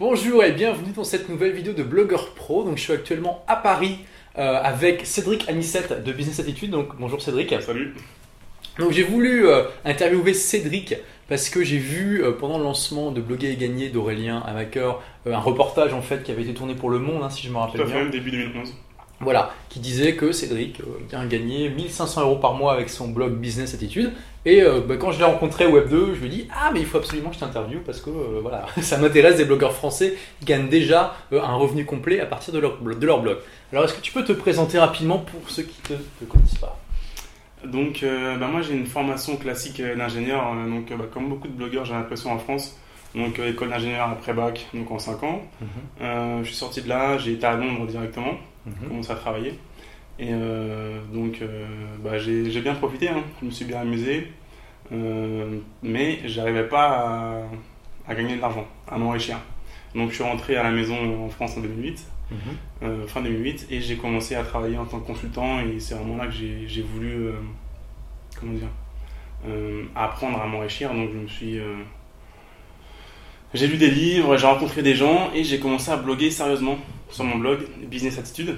Bonjour et bienvenue dans cette nouvelle vidéo de Blogueur Pro. Donc je suis actuellement à Paris euh, avec Cédric Anissette de Business Attitude. Donc bonjour Cédric. Salut. Donc j'ai voulu euh, interviewer Cédric parce que j'ai vu euh, pendant le lancement de Bloguer et Gagner d'Aurélien Amaker un reportage en fait qui avait été tourné pour Le Monde, hein, si je me rappelle Tout à bien. fait, début 2011. Voilà, qui disait que Cédric euh, a gagné 1500 euros par mois avec son blog Business Attitude. Et euh, bah, quand je l'ai rencontré au Web2, je lui ai dit Ah, mais il faut absolument que je t'interviewe parce que euh, voilà, ça m'intéresse des blogueurs français qui gagnent déjà euh, un revenu complet à partir de leur, blo- de leur blog. Alors, est-ce que tu peux te présenter rapidement pour ceux qui ne te, te connaissent pas? Donc, bah, moi j'ai une formation classique d'ingénieur. donc, bah, comme beaucoup de blogueurs, j'ai l'impression en France. Donc, école d'ingénieur après bac, donc en 5 ans. Euh, je suis sorti de là, j'ai été à Londres directement, commencé à travailler. Et euh, donc, euh, bah, j'ai bien profité, hein. je me suis bien amusé. Euh, mais j'arrivais pas à, à gagner de l'argent, à m'enrichir. Donc, je suis rentré à la maison en France en 2008. Mhm. euh, fin 2008 et j'ai commencé à travailler en tant que consultant et c'est vraiment là que j'ai j'ai voulu euh, comment dire euh, apprendre à m'enrichir donc je me suis j'ai lu des livres j'ai rencontré des gens et j'ai commencé à bloguer sérieusement sur mon blog Business Attitude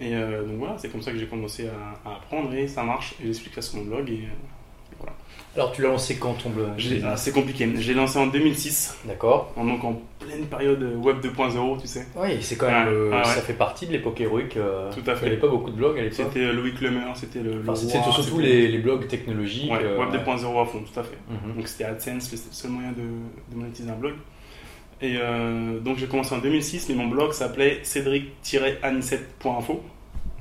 et euh, donc voilà c'est comme ça que j'ai commencé à, à apprendre et ça marche et j'explique ça sur mon blog et euh, Alors, tu l'as lancé quand ton blog? Ah, c'est compliqué j'ai lancé en 2006 D'accord. en- donc en pleine période web 2.0 tu sais Oui, c'est quand même. Euh, ouais. Ça fait partie de l'époque héroïque. euh, Tout à fait. Il n'y avait pas beaucoup de blogs à l'époque. c'était Louis Clemer c'était le, Enfin, c'était surtout c'était- les, les blogs technologiques. Ouais, web ouais. 2.0 à fond, tout à fait. Mhm. Donc c'était AdSense, le seul moyen de, de monétiser un blog. Et euh, donc j'ai commencé en 2006, mais mon blog s'appelait cédric-anisette.info.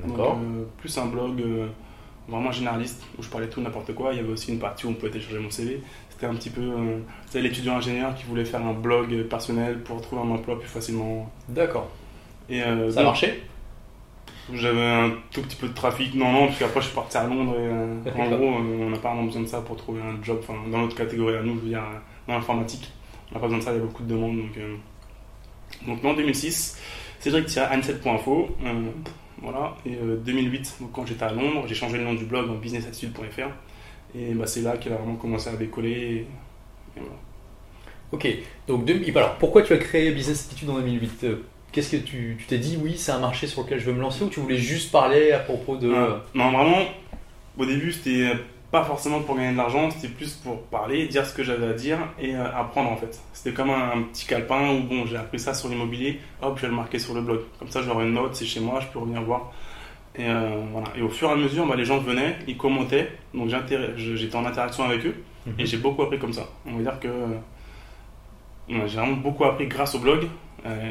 Donc D'accord. euh, plus un blog euh, vraiment généraliste où je parlais tout n'importe quoi. Il y avait aussi une partie où on pouvait télécharger mon CV. C'était un petit peu, c'était l'étudiant ingénieur qui voulait faire un blog personnel pour trouver un emploi plus facilement. D'accord. Et Ça marché? j'avais un tout petit peu de trafic. Non, non, parce qu'après je suis parti à Londres et en gros, on n'a pas vraiment besoin de ça pour trouver un job. Enfin, dans notre catégorie à nous, je veux dire, dans l'informatique, on n'a pas besoin de ça, il y a beaucoup de demandes. Donc, euh, donc en 2006, cédric-ansel.info. Euh, voilà, et euh, 2008, donc, quand j'étais à Londres, j'ai changé le nom du blog en businessattitude.fr. Et bah, c'est là qu'il a vraiment commencé à décoller. Et, et voilà. Ok, donc deux- alors pourquoi tu as créé Business Attitude en 2008 Euh, Qu'est-ce que tu tu t'es dit, oui, c'est un marché sur lequel je veux me lancer ou tu voulais juste parler à propos de. Euh, non, vraiment, au début, c'était pas forcément pour gagner de l'argent, c'était plus pour parler, dire ce que j'avais à dire et euh, apprendre en fait. C'était comme un, un petit calepin où bon, j'ai appris ça sur l'immobilier, hop, je vais le marquer sur le blog. Comme ça, j'aurai une note, c'est chez moi, je peux revenir voir. Et, euh, voilà. et au fur et à mesure, bah, les gens venaient, ils commentaient, donc j'étais en interaction avec eux Mhm. et j'ai beaucoup appris comme ça. On va dire que euh, j'ai vraiment beaucoup appris grâce au blog,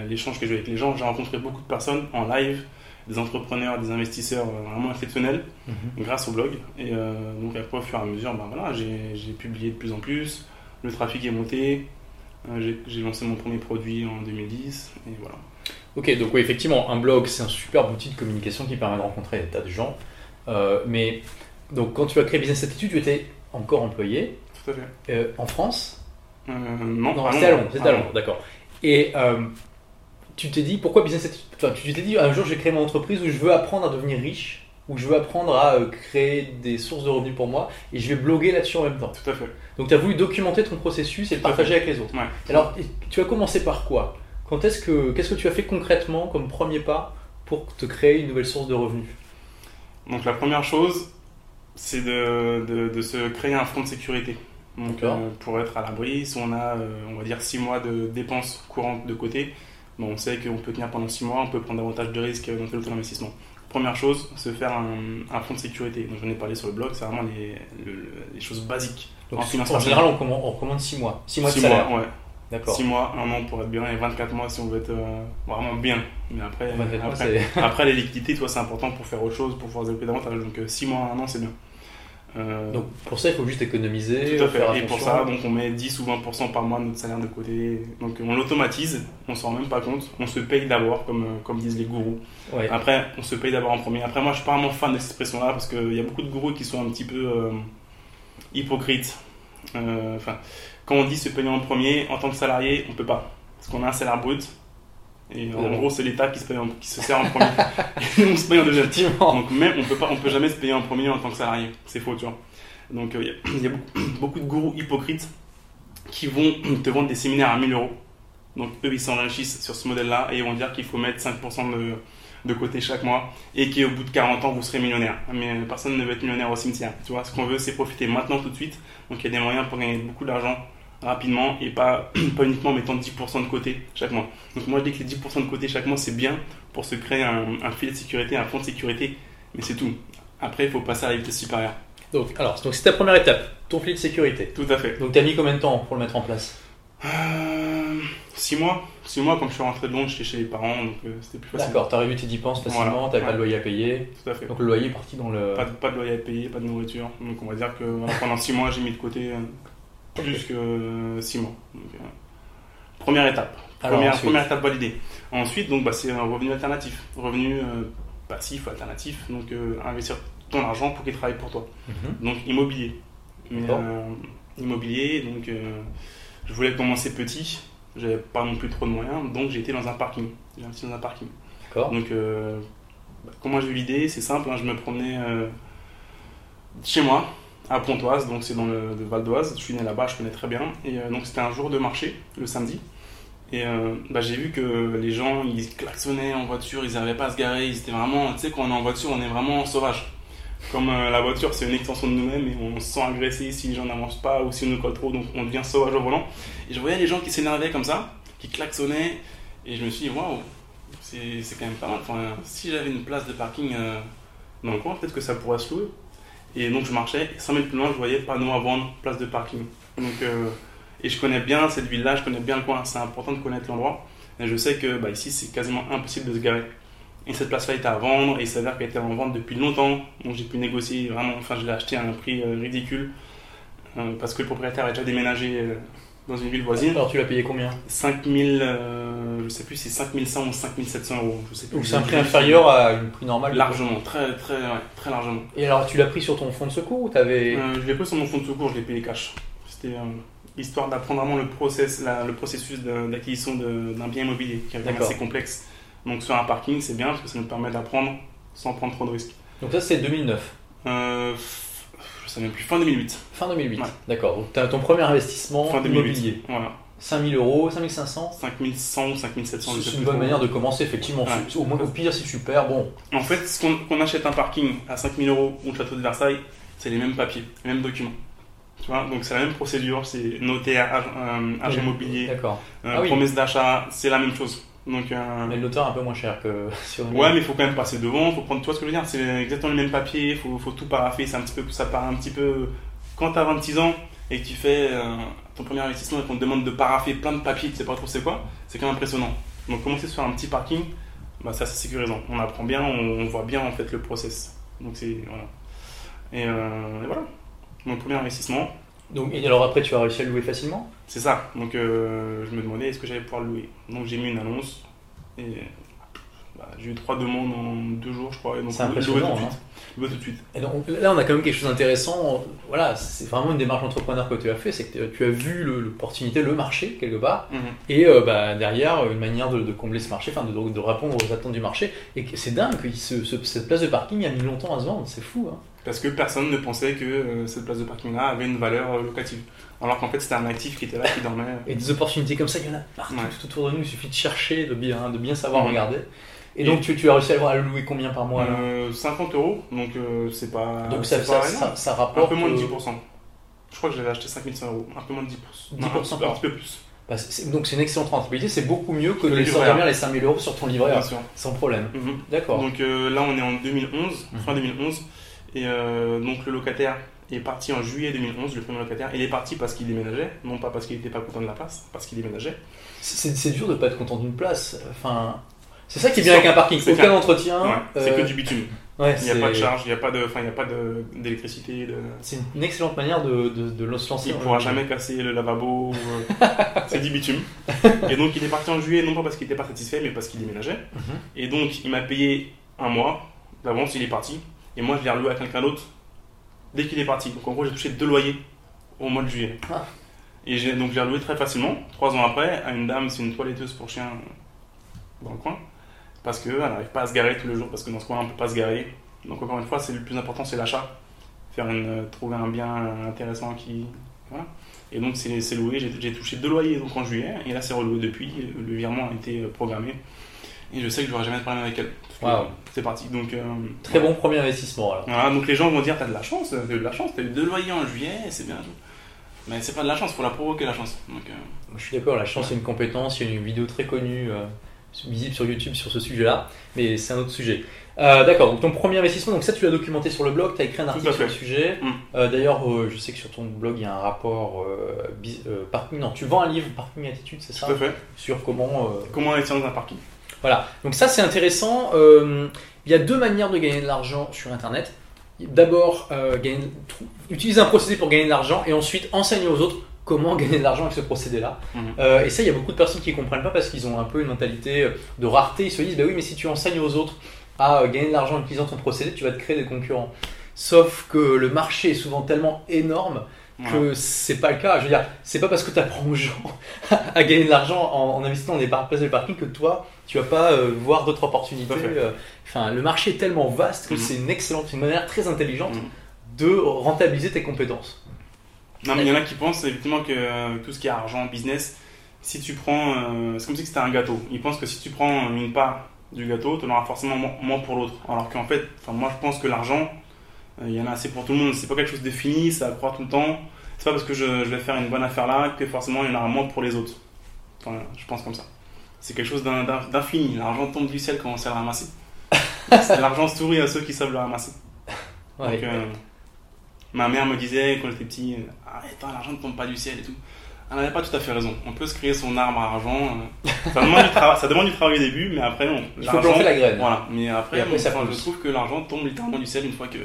l'échange que j'ai eu avec les gens. J'ai rencontré beaucoup de personnes en live, des entrepreneurs, des investisseurs euh, vraiment exceptionnels Mhm. grâce au blog. Et euh, donc après, au fur et à mesure, ben voilà, j'ai publié de plus en plus, le trafic est monté, euh, j'ai- lancé mon premier produit en 2010, et voilà. Ok, donc oui, effectivement, un blog, c'est un super outil de communication qui permet de rencontrer des tas de gens. Euh, mais donc quand tu as créé Business Attitude, tu étais encore employé Tout à fait. en France? Non, Non, c'était à Londres, ah d'accord. Et tu t'es dit, pourquoi Business Attitude Enfin, tu t'es dit, un jour, je vais créer mon entreprise où je veux apprendre à devenir riche, où je veux apprendre à euh, créer des sources de revenus pour moi, et je vais bloguer là-dessus en même temps. Tout à fait. Donc tu as voulu documenter ton processus et le partager avec les autres. Ouais. Alors, tu as commencé par quoi? Quand est-ce que qu'est-ce que tu as fait concrètement comme premier pas pour te créer une nouvelle source de revenus? Donc la première chose, c'est de, de, de se créer un fonds de sécurité. Donc euh, pour être à l'abri, si on a, euh, on va dire, 6 mois de dépenses courantes de côté, bon, on sait qu'on peut tenir pendant 6 mois, on peut prendre davantage de risques dans tel ou tel investissement. Première chose, se faire un, un fonds de sécurité. Donc j'en ai parlé sur le blog, c'est vraiment les, le- le- les choses basiques. Donc, En en, général, on recommande, on recommande 6 mois. 6 mois de Six salaire. mois, ouais. D'accord. 6 mois, 1 an pour être bien et 24 mois si on veut être euh, vraiment bien. Mais après, 24 mois, après, après, les liquidités, toi, c'est important pour faire autre chose, pour pouvoir développer davantage. Donc 6 mois, 1 an, c'est bien. Euh, Donc pour ça, il faut juste économiser, tout à faire fait. Et pour ça, donc on met 10 ou 20% par mois de notre salaire de côté. Donc on l'automatise, on s'en rend même pas compte. On se paye d'abord, comme, euh, comme disent les gourous. Ouais. Après, on se paye d'abord en premier. Après, moi, je suis pas vraiment fan de cette expression-là parce qu'il y a beaucoup de gourous qui sont un petit peu euh, hypocrites. Euh, Enfin, quand on dit se payer en premier, en tant que salarié, on peut pas. Parce qu'on a un salaire brut. Et en Ouais. gros, c'est l'État qui, se paye en- qui se sert en premier. et nous, on se paye en deuxième. Donc même, on peut pas, on peut jamais se payer en premier en tant que salarié. C'est faux, tu vois. Donc il y a, y a beaucoup, beaucoup de gourous hypocrites qui vont te vendre des séminaires à 1000 euros Donc eux, ils s'enrichissent sur ce modèle-là et ils vont dire qu'il faut mettre 5% de, de côté chaque mois et qu'au bout de 40 ans, vous serez millionnaire. Mais personne ne veut être millionnaire au cimetière. Tu vois, ce qu'on veut, c'est profiter maintenant tout de suite. Donc il y a des moyens pour gagner beaucoup d'argent rapidement et pas, pas uniquement en mettant 10% de côté chaque mois. Donc moi, je dis que les 10% de côté chaque mois, c'est bien pour se créer un, un filet de sécurité, un fonds de sécurité, mais c'est tout. Après, il faut passer à la vitesse supérieure. Donc, alors, donc c'est ta première étape, ton filet de sécurité. Tout à fait. Donc, tu as mis combien de temps pour le mettre en place? Euh, six mois. Six mois, quand je suis rentré de Londres, j'étais chez les parents, donc euh, c'était plus facile. D'accord, tu as réduit tes dépenses facilement, Voilà. tu pas de loyer à payer. Tout à fait. Donc, le loyer est parti dans le. Pas de, pas de loyer à payer, pas de nourriture. Donc on va dire que voilà, pendant six mois, j'ai mis de côté euh, plus que euh, six mois. Donc, euh, première étape. Alors, première, étape validée. Ensuite, donc, bah, c'est un revenu alternatif. Revenu euh, passif, alternatif. Donc euh, investir ton argent pour qu'il travaille pour toi. Mhm. Donc immobilier. Mais, immobilier, donc je voulais commencer petit. J'avais pas non plus trop de moyens, donc j'ai été dans un parking. J'ai investi dans un parking. D'accord. Donc, euh, bah, comment j'ai eu l'idée? C'est simple, hein, je me promenais euh, chez moi, à Pontoise, donc c'est dans le, Val d'Oise. Je suis né là-bas, je connais très bien. Et euh, donc c'était un jour de marché, le samedi. Et euh, bah, j'ai vu que les gens, ils klaxonnaient en voiture, ils n'arrivaient pas à se garer. Ils étaient vraiment, tu sais, quand on est en voiture, on est vraiment sauvage. Comme euh, la voiture, c'est une extension de nous-mêmes et on se sent agressé si les gens n'avancent pas ou si on nous colle trop, donc on devient sauvage au volant. Et je voyais les gens qui s'énervaient comme ça, qui klaxonnaient, et je me suis dit, waouh, c'est quand même pas mal. Enfin, si j'avais une place de parking dans le coin, peut-être que ça pourrait se louer. Et donc je marchais, et 100 mètres plus loin, je voyais panneau à vendre, place de parking. Donc, euh, et je connais bien cette ville-là, je connais bien le coin, c'est important de connaître l'endroit. Et je sais que bah, ici, c'est quasiment impossible de se garer. Et cette place-là était à vendre, et il s'avère qu'elle était en vente depuis longtemps. Donc j'ai pu négocier vraiment, enfin je l'ai acheté à un prix euh, ridicule, euh, parce que le propriétaire a déjà déménagé dans une ville voisine. Alors, tu l'as payé combien 5000, euh, je sais plus c'est 5100 ou 5700 euros, je sais plus. Donc, c'est un prix inférieur à une prix normale Largement, très, très, ouais, très largement. Et alors, tu l'as pris sur ton fonds de secours ou t'avais. Euh, je l'ai pris sur mon fonds de secours, je l'ai payé cash. C'était euh, histoire d'apprendre vraiment le, process, la- le processus d'acquisition d'un bien immobilier qui est assez complexe. Donc sur un parking, c'est bien parce que ça nous permet d'apprendre sans prendre trop de risques. Donc, ça, c'est 2009. Euh, même plus, fin 2008. Fin 2008. Ouais. D'accord. Donc, tu as ton premier investissement Fin 2008. immobilier. Voilà. 5000 euros, 5500 5100 ou 5700, je sais C'est plus une bonne manière de commencer, effectivement. Ouais. Au, moins, au pire, c'est super. Bon, En fait, ce qu'on qu'on achète un parking à 5000 euros ou le château de Versailles, c'est les mêmes papiers, les mêmes documents. Tu vois, donc c'est la même procédure, c'est notaire, ag- euh, agent immobilier, D'accord. euh, Ah oui. promesse d'achat, c'est la même chose. Donc, euh, Mais le notaire est un peu moins cher que sur une- ouais, mais il faut quand même passer devant, faut prendre, tu vois ce que je veux dire, c'est exactement les mêmes papiers, il faut, faut tout paraffer, c'est un petit peu, ça part un petit peu. Quand tu as 26 ans et que tu fais euh, ton premier investissement et qu'on te demande de paraffer plein de papiers, tu sais pas trop c'est quoi, c'est quand même impressionnant. Donc commencer sur un petit parking, bah, c'est sécurisant. On apprend bien, on, on voit bien en fait le process. Donc c'est voilà. Et, euh, et voilà. Mon premier investissement, Donc, et alors après, tu as réussi à le louer facilement c'est ça. Donc euh, je me demandais est-ce que j'allais pouvoir le louer? Donc j'ai mis une annonce et bah, j'ai eu trois demandes en deux jours, je crois. Et donc C'est tout impressionnant. suite. hein. Tout de suite. Et donc, là, on a quand même quelque chose d'intéressant. Voilà, c'est vraiment une démarche entrepreneur que tu as fait. C'est que tu as vu l'opportunité, le marché, quelque part. Mhm. Et euh, bah, derrière, une manière de, de combler ce marché, enfin de, de répondre aux attentes du marché. Et c'est dingue que ce- ce- cette place de parking a mis longtemps à se vendre. C'est fou. Hein. Parce que personne ne pensait que euh, cette place de parking-là avait une valeur euh, locative. Alors qu'en fait, c'était un actif qui était là, qui dormait. Et des opportunités comme ça, il y en a partout Ouais. tout autour de nous. Il suffit de chercher, de bien, de bien savoir regarder. Et, Et- donc, tu, tu as réussi à le louer combien par mois alors? Euh, 50 euros, donc euh, c'est pas. Donc, ça, ça, pas ça, ça Un rapporte. peu moins de euh, 10%. Je crois que je l'avais acheté 5100 euros. Un peu moins de 10%. 10% Non, un, petit un petit peu plus. bah, donc, c'est une excellente rentabilité. C'est beaucoup mieux que Que de le les sortir les 5000 euros sur ton livret sans problème. Mhm. D'accord. Donc euh, là, on est en 2011, Mhm. fin 2011. Et euh, donc le locataire est parti en juillet 2011, le premier locataire. Il est parti parce qu'il déménageait, non pas parce qu'il n'était pas content de la place, parce qu'il déménageait. C'est c'est dur de pas être content d'une place. Enfin, c'est ça qui est C'est bien avec un parking. C'est Aucun clair. entretien. Ouais, c'est euh, que du bitume. ouais, Il n'y a c'est- pas de charge, il n'y a pas de, enfin, il n'y a pas de- d'électricité. De... C'est une excellente manière de, de, de se lancer. Il ne pourra jamais casser le lavabo. euh, c'est du bitume. Et donc il est parti en juillet, non pas parce qu'il n'était pas satisfait, mais parce qu'il déménageait. Mhm. Et donc il m'a payé un mois d'avance, il est parti. Et moi je l'ai reloué à quelqu'un d'autre dès qu'il est parti. Donc en gros j'ai touché deux loyers au mois de juillet. Ah. Et j'ai donc j'ai reloué très facilement, trois ans après, à une dame, c'est une toiletteuse pour chien dans le coin. Parce qu'elle n'arrive pas à se garer tous les jours, parce que dans ce coin on ne peut pas se garer. Donc encore une fois, c'est le plus important, c'est l'achat. Faire une, trouver un bien intéressant qui, voilà. Et donc c'est loué, j'ai touché deux loyers donc en juillet, et là c'est reloué depuis, le virement a été programmé. Et je sais que je n'aurai jamais de problème avec elle. C'est parti. Donc, euh, Très bon premier investissement alors. Voilà, donc les gens vont dire T'as de la chance, t'as eu de la chance, t'as eu deux loyers en juillet, c'est bien. Mais c'est pas de la chance, faut la provoquer la chance. Donc, euh, Je suis d'accord, la chance c'est une compétence. Il y a une vidéo très connue, euh, visible sur YouTube sur ce sujet-là, mais c'est un autre sujet. d'accord, donc ton premier investissement, donc ça tu l'as documenté sur le blog, tu as écrit un article sur le sujet. Mm. D'ailleurs, je sais que sur ton blog il y a un rapport parking. Non, tu vends un livre, Parking Attitude, c'est ça? Tout à fait. Sur comment. Comment investir dans un parking. Voilà, donc ça c'est intéressant. Euh, il y a deux manières de gagner de l'argent sur Internet. D'abord, euh, utiliser un procédé pour gagner de l'argent et ensuite enseigner aux autres comment gagner de l'argent avec ce procédé-là. Mhm. Euh, et ça, il y a beaucoup de personnes qui ne comprennent pas parce qu'ils ont un peu une mentalité de rareté. Ils se disent, bah oui, mais si tu enseignes aux autres à gagner de l'argent en utilisant ton procédé, tu vas te créer des concurrents. Sauf que le marché est souvent tellement énorme que c'est pas le cas. Je veux dire, c'est pas parce que tu apprends aux gens à gagner de l'argent en, investissant dans des places de parking que toi, tu vas pas euh, voir d'autres opportunités. Euh. Enfin, le marché est tellement vaste que mhm. c'est une excellente, une manière très intelligente mhm. de rentabiliser tes compétences. Non, mais il y en a qui pensent effectivement que euh, tout ce qui est argent, business, si tu prends. c'est comme si c'était un gâteau. Ils pensent que si tu prends une part du gâteau, tu en auras forcément moins pour l'autre. Alors qu'en fait, moi je pense que l'argent, il y en a assez pour tout le monde. C'est pas quelque chose de défini, ça croît tout le temps. C'est pas parce que je, vais faire une bonne affaire là que forcément il y en aura moins pour les autres. Enfin, je pense comme ça. C'est quelque chose d'infini. L'argent tombe du ciel quand on sait le ramasser? L'argent sourit à ceux qui savent le ramasser. Donc, euh, ma mère me disait quand j'étais petit Arrête, hein, l'argent ne tombe pas du ciel et tout. Elle n'avait pas tout à fait raison. On peut se créer son arbre à argent. Euh, ça, demande du ça demande du travail au début, mais après, non. Il faut planter la graine. Voilà. Mais après, je trouve que l'argent tombe littéralement du ciel une fois que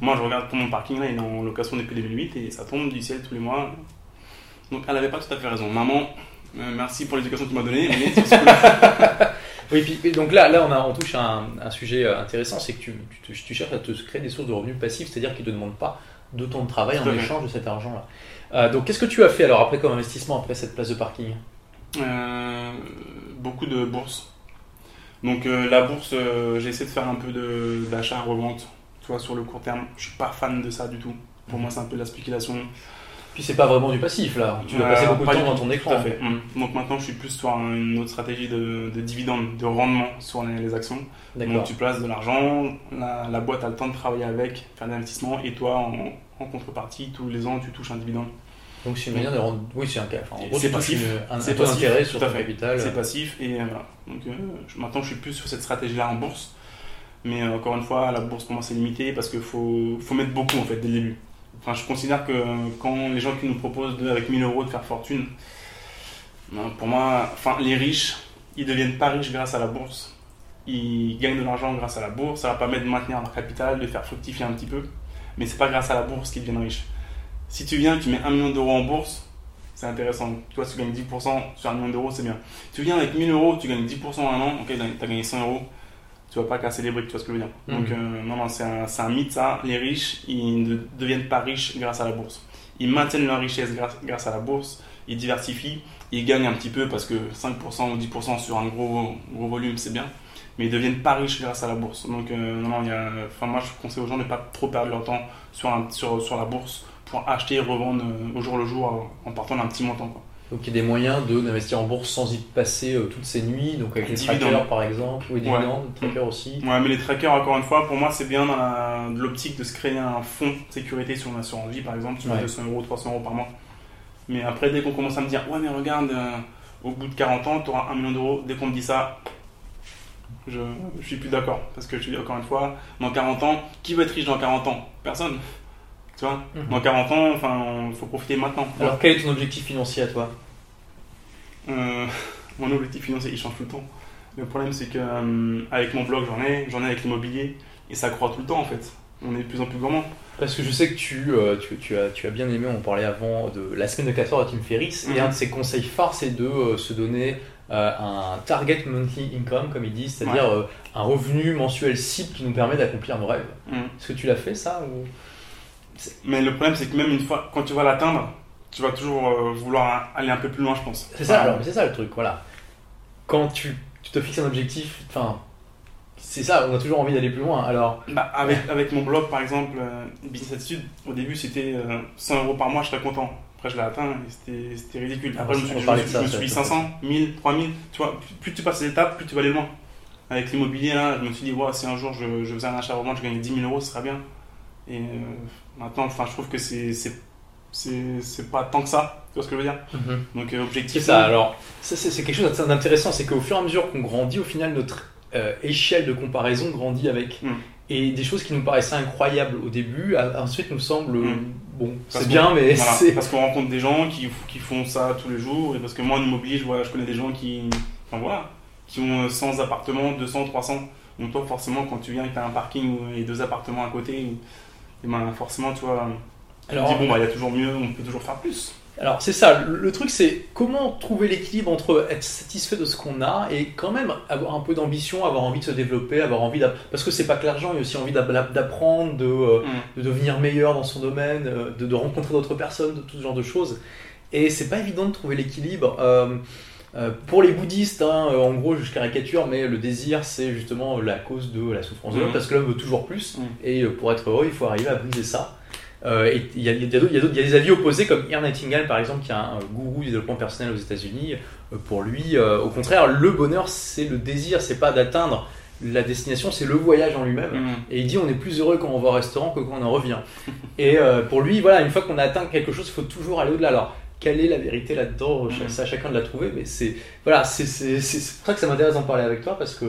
moi, je regarde pour mon parking, là, il est en location depuis 2008 et ça tombe du ciel tous les mois. Donc, elle n'avait pas tout à fait raison. Maman, euh, merci pour l'éducation que tu m'as donnée. oui, puis, donc là, là on, a, on touche à un, sujet euh, intéressant c'est que tu, tu, cherches à te créer des sources de revenus passifs, c'est-à-dire qu'ils ne te demandent pas de ton travail en échange de cet argent-là. Euh, donc, qu'est-ce que tu as fait alors après comme investissement après cette place de parking? Beaucoup de bourses. Donc, la bourse, j'ai essayé de faire un peu d'achat-revente tu sur le court terme. Je suis pas fan de ça du tout. Pour moi, c'est un peu de la spéculation. Puis c'est pas vraiment du passif là, tu vas passer beaucoup de temps dans ton écran. fait. Mmh. Donc maintenant je suis plus sur une autre stratégie de, de dividende, de rendement sur les, actions. Donc tu places de l'argent, la, boîte a le temps de travailler avec, faire des investissements et toi en, contrepartie tous les ans tu touches un dividende. Donc c'est une manière de rendre. Oui, c'est un cas. c'est passif. c'est un intérêt sur ton capital. C'est passif et euh, voilà. Donc euh, maintenant je suis plus sur cette stratégie là en bourse. Mais euh, encore une fois, la bourse moi c'est limité parce qu'il faut, faut mettre beaucoup en fait dès le début. Enfin, je considère que quand les gens qui nous proposent avec 1000 euros de faire fortune, ben, pour moi, enfin, les riches, ils deviennent pas riches grâce à la bourse. Ils gagnent de l'argent grâce à la bourse. Ça va permettre de maintenir leur capital, de faire fructifier un petit peu. Mais c'est pas grâce à la bourse qu'ils deviennent riches. Si tu viens, tu mets 1 million d'euros en bourse, c'est intéressant. Toi, si tu gagnes 10% sur 1 million d'euros, c'est bien. Tu viens avec 1000 euros, tu gagnes 10% en un an, ok, tu as gagné 100 euros tu vas pas casser les briques, tu vois ce que je veux dire. Mhm. Donc, euh, non, non, c'est un, un, mythe ça. Les riches, ils ne deviennent pas riches grâce à la bourse. Ils maintiennent leur richesse grâce, grâce à la bourse, ils diversifient, ils gagnent un petit peu parce que 5% ou 10% sur un gros, gros volume, c'est bien. Mais ils deviennent pas riches grâce à la bourse. Donc, euh, non, non, y a, moi, je conseille aux gens de ne pas trop perdre leur temps sur, sur, sur la bourse pour acheter et revendre euh, au jour le jour en partant d'un petit montant. Quoi. Donc il y a des moyens d'investir en bourse sans y passer euh, toutes ces nuits, donc avec les trackers par exemple, ou les dividendes, les trackers aussi. Ouais, mais les trackers, encore une fois, pour moi, c'est bien dans l'optique de se créer un fonds de sécurité sur une assurance vie, par exemple, tu mets 200 euros, 300 euros par mois. Mais après, dès qu'on commence à me dire, ouais, mais regarde, euh, au bout de 40 ans, tu auras 1 million d'euros, dès qu'on me dit ça, je, je suis plus d'accord. Parce que je dis encore une fois, dans 40 ans, qui veut être riche dans 40 ans? Personne. Tu vois, mhm. dans 40 ans, enfin, il faut profiter maintenant. Alors, quel est ton objectif financier à toi? Euh, Mon objectif financier, il change tout le temps. Le problème, c'est que euh, avec mon blog, j'en ai, j'en ai avec l'immobilier, et ça croît tout le temps en fait. On est de plus en plus gourmand. Parce que je sais que tu, euh, tu, tu, as, tu as bien aimé, on parlait avant de la semaine de 4 heures de Tim Ferriss, et mhm. un de ses conseils phares, c'est de se donner un target monthly income, comme ils disent, c'est-à-dire un revenu mensuel cible qui nous permet d'accomplir nos rêves. Mhm. Est-ce que tu l'as fait ça ou... Mais le problème, c'est que même une fois, quand tu vas l'atteindre, tu vas toujours euh, vouloir aller un peu plus loin, je pense. C'est ça, alors, c'est ça le truc, voilà. Quand tu, tu, te fixes un objectif, enfin, c'est ça, on a toujours envie d'aller plus loin. Alors, Bah, avec, avec mon blog, par exemple, euh, Business Attitude, au début, c'était euh, 100 euros par mois, je serais content. Après, je l'ai atteint et c'était- c'était ridicule. Ah, Après, on je me suis, je ça, je me suis dit ça, 500, 1000, 3000. Tu vois, plus- plus tu passes les étapes, plus tu vas aller loin. Avec l'immobilier, là, je me suis dit, ouais, si un jour je, je faisais un achat revente, je gagnais 10 000 euros, ce serait bien. Et euh, maintenant, enfin, je trouve que c'est c'est- c'est c'est pas tant que ça. Tu vois ce que je veux dire Donc, euh, c'est objectif. ça. Alors, ça, c'est c'est quelque chose d'intéressant, c'est qu'au fur et à mesure qu'on grandit, au final, notre euh, échelle de comparaison grandit avec. Mm. Et des choses qui nous paraissaient incroyables au début, ensuite nous semblent Mm. bon, c'est bien, mais Voilà, c'est parce qu'on rencontre des gens qui, qui font ça tous les jours et parce que moi en immobilier je vois je connais des gens qui enfin voilà qui ont 100 appartements 200 300 donc toi forcément quand tu viens et que tu as un parking et deux appartements à côté et ben forcément tu vois tu Alors, dis bon bah il y a toujours mieux on peut toujours faire plus Alors c'est ça, le, le truc c'est comment trouver l'équilibre entre être satisfait de ce qu'on a et quand même avoir un peu d'ambition, avoir envie de se développer, avoir envie d'app- parce que c'est pas que l'argent, il y a aussi envie d'app- d'apprendre, de, euh, de devenir meilleur dans son domaine, euh, de, de rencontrer d'autres personnes, de tout ce genre de choses. Et c'est pas évident de trouver l'équilibre. Euh, euh, pour les bouddhistes, hein, en gros, je caricature, mais le désir, c'est justement la cause de la souffrance de l'homme, parce que l'homme veut toujours plus, Mhm. et pour être heureux, il faut arriver à briser ça. Euh, et il y, a, y y des avis opposés, comme Ian Nightingale, par exemple, qui est un, un gourou du développement personnel aux États-Unis. Euh, pour lui, euh, au contraire, le bonheur, c'est le désir, c'est pas d'atteindre la destination, c'est le voyage en lui-même. Mhm. Et il dit on est plus heureux quand on va au restaurant que quand on en revient. Et euh, pour lui, voilà, une fois qu'on a atteint quelque chose, il faut toujours aller au-delà. Alors, quelle est la vérité là-dedans? Mhm. C'est à chacun de la trouver, mais c'est voilà, c'est pour ça que ça m'intéresse d'en parler avec toi parce que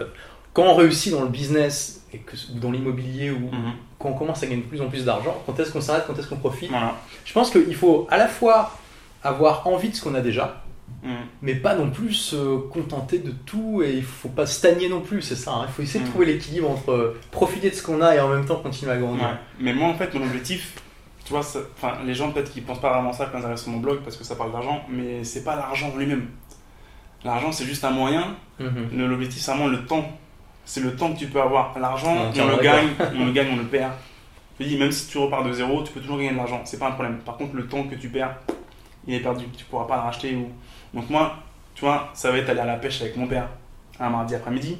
euh, quand on réussit dans le business et que, ou dans l'immobilier ou Mhm. quand on commence à gagner de plus en plus d'argent, quand est-ce qu'on s'arrête, quand est-ce qu'on profite voilà Je pense qu'il faut à la fois avoir envie de ce qu'on a déjà, Mhm. mais pas non plus se contenter de tout et il faut pas stagner non plus, c'est ça. hein. Il faut essayer de Mm. trouver l'équilibre entre euh, profiter de ce qu'on a et en même temps continuer à grandir. Ouais. Mais moi, en fait, mon objectif, tu vois, enfin, les gens peut-être qu'ils pensent pas vraiment ça quand ils arrivent sur mon blog parce que ça parle d'argent, mais c'est pas l'argent en lui-même. L'argent, c'est juste un moyen. Mhm. L'objectif, c'est vraiment le temps. C'est le temps que tu peux avoir. L'argent, on, le gagne, on le gagne, on le perd. Je dis, même si tu repars de zéro, tu peux toujours gagner de l'argent. C'est pas un problème. Par contre, le temps que tu perds, il est perdu. Tu pourras pas le racheter. Ou... Donc, moi, tu vois, ça va être aller à la pêche avec mon père un mardi après-midi.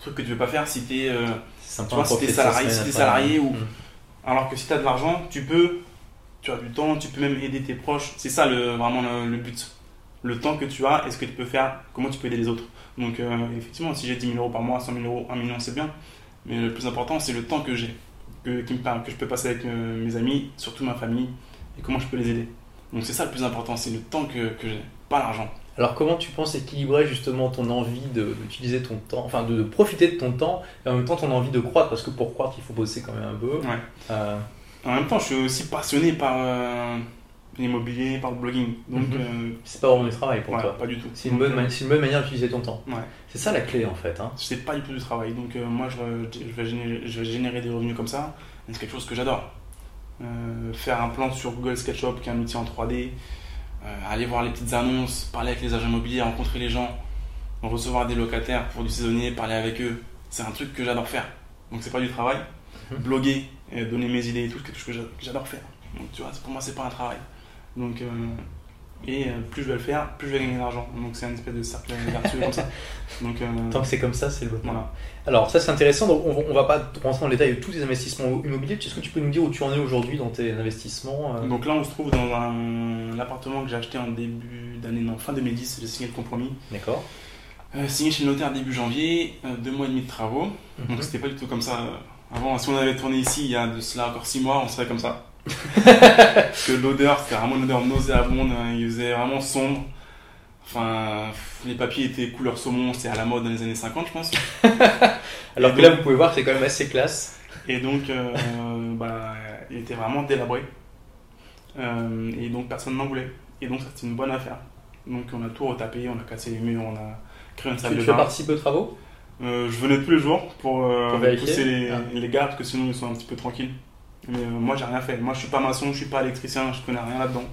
Truc que tu veux pas faire si t'es. euh, si salarié- si salarié ou- Mhm. Alors que si tu as de l'argent, tu peux, tu as du temps, tu peux même aider tes proches. C'est ça le, vraiment le, le but. Le temps que tu as et ce que tu peux faire, comment tu peux aider les autres. Donc euh, effectivement, si j'ai 10 000 euros par mois, 100 000 euros, 1 million, c'est bien. Mais le plus important, c'est le temps que j'ai, que, qui me parle, que je peux passer avec euh, mes amis, surtout ma famille, et comment je peux les aider. Donc c'est ça le plus important, c'est le temps que, que j'ai, pas l'argent. Alors comment tu penses équilibrer justement ton envie de- d'utiliser ton temps, enfin de, de profiter de ton temps et en même temps ton envie de croître? Parce que pour croître il faut bosser quand même un peu. Ouais. Euh, En même temps, je suis aussi passionné par euh, l'immobilier, par le blogging. Donc Mhm. euh, c'est pas vraiment du travail pour ouais, toi. pas du tout. C'est une, bonne euh, une bonne manière d'utiliser ton temps. Ouais. C'est ça la clé en fait. Hein. c'est pas du tout du travail. Donc euh, moi, je, je, vais générer, je vais générer des revenus comme ça. C'est quelque chose que j'adore. Euh, faire un plan sur Google SketchUp, qui est un outil en 3D, euh, aller voir les petites annonces, parler avec les agents immobiliers, rencontrer les gens, recevoir des locataires pour du saisonnier, parler avec eux. C'est un truc que j'adore faire. Donc c'est pas du travail. Mhm. Bloguer, donner mes idées et tout, c'est quelque chose que j'a- que j'adore faire. Donc tu vois, pour moi, c'est pas un travail. Donc, euh, et euh, plus je vais le faire, plus je vais gagner de l'argent. Donc c'est un espèce de cercle vertueux comme ça. Donc, euh, Tant que c'est comme ça, c'est le bon. voilà. Alors ça c'est intéressant, donc on, va- pas rentrer dans le détail de tous tes investissements immobiliers. Est-ce que tu peux nous dire où tu en es aujourd'hui dans tes investissements Donc là, on se trouve dans un, appartement que j'ai acheté en début d'année, non, fin 2010, j'ai signé le compromis. D'accord. Euh, signé chez le notaire début janvier, euh, deux mois et demi de travaux. Mhm. Donc c'était pas du tout comme ça. Avant, si on avait tourné ici il y a de cela encore six mois, on serait comme ça. Parce que l'odeur, c'était vraiment une odeur nauséabonde, hein, il faisait vraiment sombre. Enfin, les papiers étaient couleur saumon, c'était à la mode dans les années 50, je pense. Alors Et que là vous pouvez voir c'est quand même assez classe. Et donc, euh, bah, il était vraiment délabré. Euh, et donc, personne n'en voulait. Et donc, c'était une bonne affaire. Donc, on a tout retapé, on a cassé les murs, on a créé une Tu, salle tu de bain. participer aux travaux? Euh, je venais tous les jours pour, pousser les, Ah. les gars, parce que sinon, ils sont un petit peu tranquilles. Mais euh, moi, j'ai rien fait. Moi, je suis pas maçon, je suis pas électricien, je connais rien là-dedans.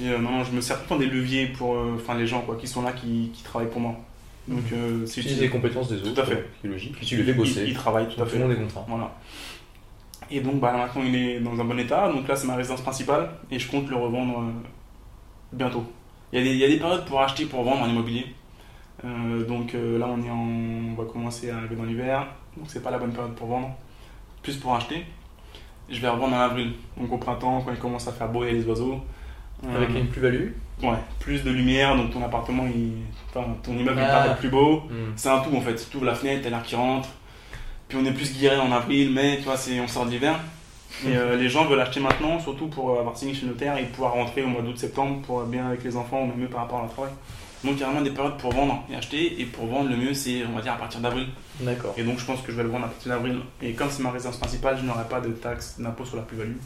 Et euh, non, je me sers tout le temps des leviers pour euh, enfin, les gens quoi, qui sont là, qui, qui travaillent pour moi. Donc, euh, c'est Tu utilises les compétences des autres. à fait. euh, qui est logique. Puis tu les fais bosser. Ils, ils travaillent tout à Tout fait. le monde est content. Voilà. Et donc bah, maintenant il est dans un bon état, donc là c'est ma résidence principale et je compte le revendre euh, bientôt. Il y, a des, il y a des périodes pour acheter, pour vendre en immobilier. Donc là, on, est en, on va commencer à arriver dans l'hiver, donc c'est pas la bonne période pour vendre, plus pour acheter. Je vais revendre en avril, donc au printemps, quand il commence à faire beau et les oiseaux. Euh, Avec une plus-value Ouais, plus de lumière, donc ton appartement, il, enfin, ton immeuble il Ah. paraît plus beau. Hmm. C'est un tout en fait. Tu ouvres la fenêtre, t'as l'air qui rentre. Puis on est plus guéri en avril, mai, tu vois, on sort de l'hiver. Et euh, les gens veulent acheter maintenant, surtout pour avoir signé chez le notaire et pouvoir rentrer au mois d'août, septembre pour être bien avec les enfants ou même mieux par rapport à leur travail. Donc il y a vraiment des périodes pour vendre et acheter. Et pour vendre, le mieux c'est, on va dire, à partir d'avril. D'accord. Et donc je pense que je vais le vendre à partir d'avril. Et comme c'est ma résidence principale, je n'aurai pas de taxe d'impôt sur la plus-value.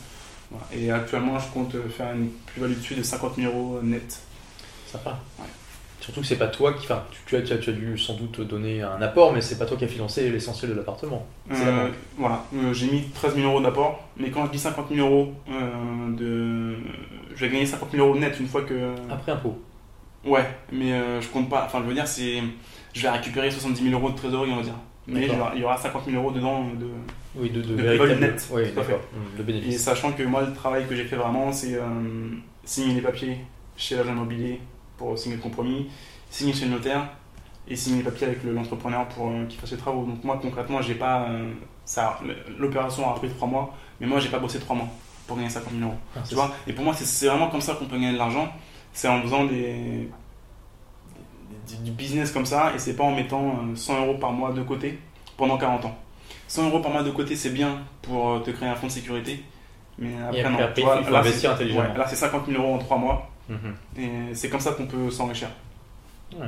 Voilà. Et actuellement, je compte faire une plus-value dessus de 50 000 euros net. Sympa. Ouais. Surtout que c'est pas toi qui. Enfin, tu, tu as, tu, as, tu as dû sans doute donner un apport, mais c'est pas toi qui as financé l'essentiel de l'appartement. La Euh, voilà, Euh, j'ai mis 13 000 euros d'apport, mais quand je dis 50 000 euros euh, de. Je vais gagner 50 000 euros net une fois que. Après impôt. Ouais, mais euh, je compte pas. Enfin, je veux dire, c'est. Je vais récupérer 70 000 euros de trésorerie, on va dire. Mais il y aura- il y aura 50 000 euros dedans de. Oui, de, de, De véritable Oui, tout à fait. d'accord. De Et bénéfice. sachant que moi, le travail que j'ai fait vraiment, c'est euh, signer les papiers chez l'agent immobilier pour signer le compromis, signer chez le notaire et signer les papiers avec le- l'entrepreneur pour euh, qu'il fasse les travaux. Donc moi, concrètement, j'ai pas euh, ça. L'opération a pris 3 mois, mais moi, j'ai pas bossé 3 mois pour gagner 50 000 euros. Ah, Tu vois? Et pour moi, c'est- c'est vraiment comme ça qu'on peut gagner de l'argent. C'est en faisant des, du business comme ça et c'est pas en mettant euh, 100 euros par mois de côté pendant 40 ans. 100 euros par mois de côté, c'est bien pour euh, te créer un fonds de sécurité. Mais après, non. après, il faut là, investir intelligemment. ouais, là, c'est 50 000 euros en 3 mois Mhm. et c'est comme ça qu'on peut s'enrichir. Ouais,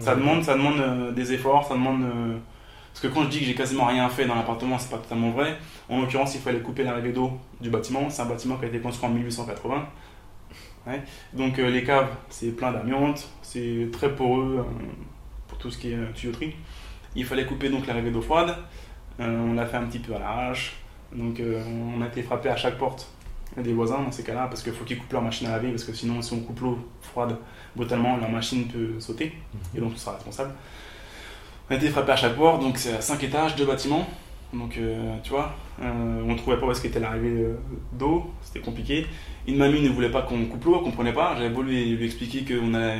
Ça demande, ça demande euh, des efforts, ça demande. euh, Parce que quand je dis que j'ai quasiment rien fait dans l'appartement, c'est pas totalement vrai. En l'occurrence, il fallait couper l'arrivée d'eau du bâtiment. C'est un bâtiment qui a été construit en 1880. Ouais. Donc euh, les caves, c'est plein d'amiante, c'est très poreux euh, pour tout ce qui est euh, tuyauterie. Il fallait couper donc l'arrivée d'eau froide. On l'a fait un petit peu à l'arrache. Donc on a été frappé à chaque porte des voisins dans ces cas-là parce qu'il faut qu'ils coupent leur machine à laver parce que sinon si on coupe l'eau froide brutalement leur machine peut sauter et donc tu seras responsable. On a été frappé à chaque porte, donc c'est à 5 étages, deux bâtiments. Donc euh, tu vois, euh, on trouvait pas où est-ce qu'était l'arrivée euh, d'eau, c'était compliqué. Une mamie ne voulait pas qu'on coupe l'eau, elle comprenait pas. J'avais beau lui, lui expliquer que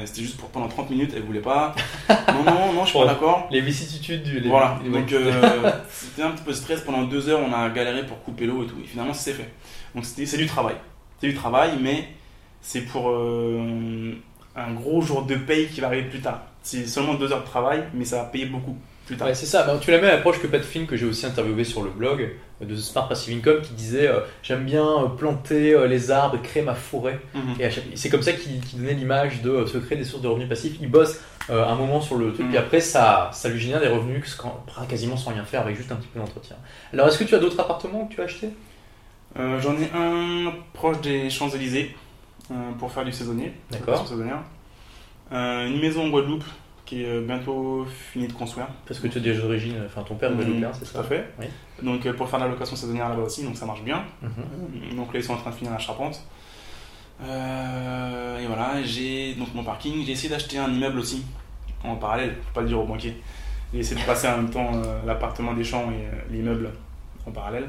c'était juste pour pendant 30 minutes, elle voulait pas. non, non, non, je suis pas d'accord. Les vicissitudes du. les- Voilà, donc euh, c'était un petit peu stress pendant deux heures, on a galéré pour couper l'eau et tout, et finalement ça s'est fait. Donc c'est du travail, c'est du travail, mais c'est pour un gros jour de paye qui va arriver plus tard. C'est seulement deux heures de travail, mais ça va payer beaucoup plus tard. Ouais, c'est ça. Ben, tu la même approche que Pat Flynn, que j'ai aussi interviewé sur le blog euh, de Smart Passive Income, qui disait euh, J'aime bien euh, planter euh, les arbres et créer ma forêt. Mhm. Et chaque- c'est comme ça qu'il donnait l'image de euh, se créer des sources de revenus passifs. Il bosse un moment sur le truc, Mhm. puis après, ça, ça lui génère des revenus quand- quasiment sans rien faire, avec juste un petit peu d'entretien. Alors, est-ce que tu as d'autres appartements que tu as achetés? J'en ai un proche des Champs-Élysées pour faire du saisonnier. D'accord. une maison en Guadeloupe qui est euh, bientôt finie de construire. Parce que tu es déjà d'origine, enfin ton père est Mhm, guadeloupéen, c'est Tout ça à fait. Oui. Donc euh, pour faire de la location saisonnière là-bas aussi, donc ça marche bien. Mhm. Donc là ils sont en train de finir la charpente. Euh, et voilà, j'ai donc mon parking. J'ai essayé d'acheter un immeuble aussi en parallèle, faut pas le dire au banquier. J'ai essayé de passer en même temps euh, l'appartement des champs et euh, l'immeuble en parallèle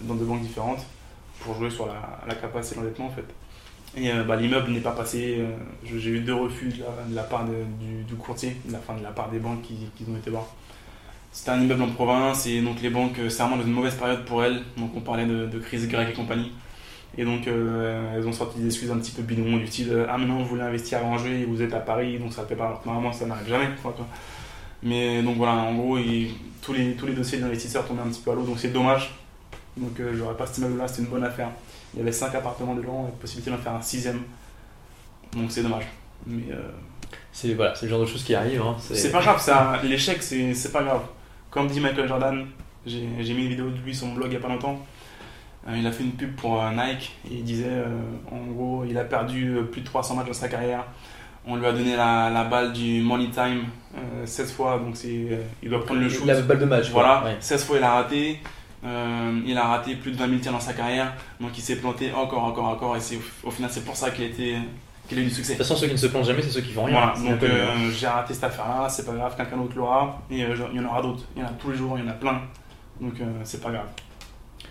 dans deux banques différentes pour jouer sur la, la capacité d'endettement en fait. Et euh, bah, l'immeuble n'est pas passé. euh, j'ai eu deux refus de la, part du, courtier, de la, part des banques qui, ont été voir. C'était un immeuble en province et donc les banques, euh, c'est vraiment dans une mauvaise période pour elles. Donc on parlait de, crise grecque et compagnie. Et donc euh, elles ont sorti des excuses un petit peu bidons du style euh, Ah, maintenant vous voulez investir à Angers vous êtes à Paris donc ça ne fait pas. Normalement ça n'arrive jamais. quoi, tu vois. Mais donc voilà, en gros, tous, les, tous les dossiers des investisseurs tombaient un petit peu à l'eau donc c'est dommage. Donc euh, j'aurais pas cet immeuble là, c'était une bonne affaire. Il y avait 5 appartements dedans avec possibilité d'en faire un sixième. Donc c'est dommage. Mais euh, C'est voilà, c'est le genre de choses qui arrivent. hein. c'est pas grave, ça, l'échec c'est pas grave. Comme dit Michael Jordan, j'ai mis une vidéo de lui sur mon blog il y a pas longtemps. Euh, il a fait une pub pour euh, Nike et il disait en gros il a perdu plus de 300 matchs dans sa carrière. On lui a donné la, la balle du money time euh, 16 fois donc il doit prendre le shoot. La balle de match. Voilà, Ouais. 16 fois il a raté. Euh, il a raté plus de 20 000 tirs dans sa carrière, donc il s'est planté encore, encore, encore, et c'est au final c'est pour ça qu'il a, été- qu'il a eu du succès. De toute façon, ceux qui ne se plantent jamais, c'est ceux qui font rien. Voilà, donc hein. euh, j'ai raté cette affaire-là, c'est pas grave, quelqu'un d'autre l'aura, et euh, il y en aura d'autres. Il y en a tous les jours, il y en a plein, donc euh, c'est pas grave.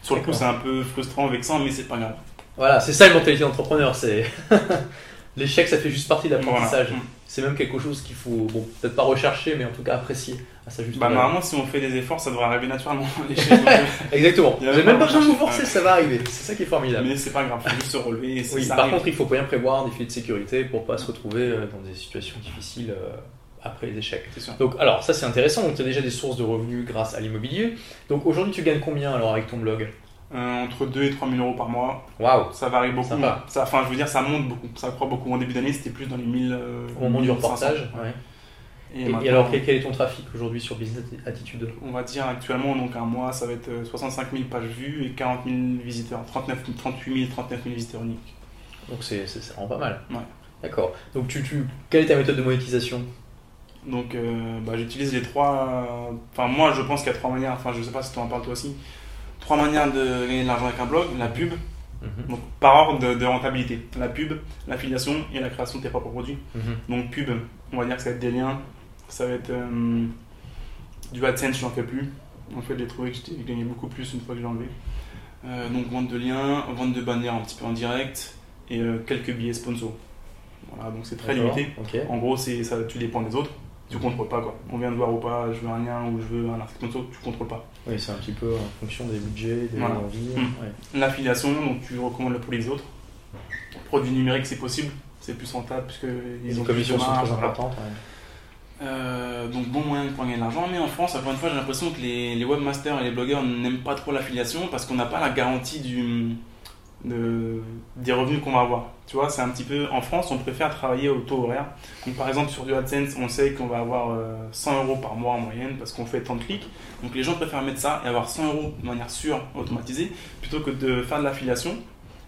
Sur le coup, c'est un peu frustrant, vexant, mais c'est pas grave. Voilà, c'est ça une mentalité d'entrepreneur. C'est l'échec, ça fait juste partie de l'apprentissage. Voilà. c'est même quelque chose qu'il faut, bon, peut-être pas rechercher, mais en tout cas apprécier à sa juste Bah, valeur. normalement, si on fait des efforts, ça devrait arriver naturellement. les choses, donc, Exactement. Pas même pas besoin de vous forcer, ça va arriver. C'est ça qui est formidable. mais c'est pas grave, faut juste se relever. et Oui, ça par arrive. contre, il faut bien prévoir des filets de sécurité pour pas se retrouver euh, dans des situations difficiles euh, après les échecs. c'est sûr. Donc, alors, ça c'est intéressant. Donc, tu as déjà des sources de revenus grâce à l'immobilier. Donc, aujourd'hui, tu gagnes combien alors avec ton blog? Euh, entre 2 et 3 000 euros par mois, Waouh ça varie beaucoup. Sympa. Ça, enfin, je veux dire, ça monte beaucoup. Ça croît beaucoup. En début d'année, c'était plus dans les 1000. euh, Au moment du 1500. reportage. ouais. Et, Et, et maintenant, alors, quel, quel est ton trafic aujourd'hui sur Business Attitude on va dire actuellement, donc un mois, ça va être euh, 65 000 pages vues et 40 000 visiteurs. 39, 38 000, 39 000 visiteurs uniques. Donc, c'est vraiment pas mal. Ouais. D'accord. Donc, tu, tu, quelle est ta méthode de monétisation? Donc, euh, bah, j'utilise les trois. Enfin, moi, je pense qu'il y a trois manières. Enfin, je sais pas si tu en parles toi aussi. Trois manières de gagner de l'argent avec un blog la pub, Mhm. donc par ordre de, de rentabilité. La pub, l'affiliation et la création de tes propres produits. Mhm. Donc, pub, on va dire que ça va être des liens. Ça va être euh, du AdSense, j'en fais plus. En fait, j'ai trouvé que j'ai gagné beaucoup plus une fois que j'ai enlevé. Euh, donc, vente de liens, vente de bannières un petit peu en direct et euh, quelques billets sponsors. Voilà, donc c'est très limité. En gros, c'est ça, tu dépends des autres. Tu contrôles pas quoi. On vient de voir ou pas, je veux un lien ou je veux un article sponsor, tu contrôles pas. Oui, c'est un petit peu en fonction des budgets, des Voilà. envies. Ouais. L'affiliation, donc tu recommandes le produit des autres. Produit numérique, c'est possible, c'est plus rentable puisque Les ont commissions sont très importantes. ouais. Euh, donc bon moyen pour gagner de l'argent, mais en France, encore une fois, j'ai l'impression que les, les webmasters et les blogueurs n'aiment pas trop l'affiliation parce qu'on n'a pas la garantie du, de- des revenus qu'on va avoir. Tu vois, c'est un petit peu en France, on préfère travailler au taux horaire. Donc par exemple sur du AdSense, on sait qu'on va avoir euh, 100 euros par mois en moyenne parce qu'on fait tant de clics. Donc les gens préfèrent mettre ça et avoir 100 euros de manière sûre, automatisée, plutôt que de faire de l'affiliation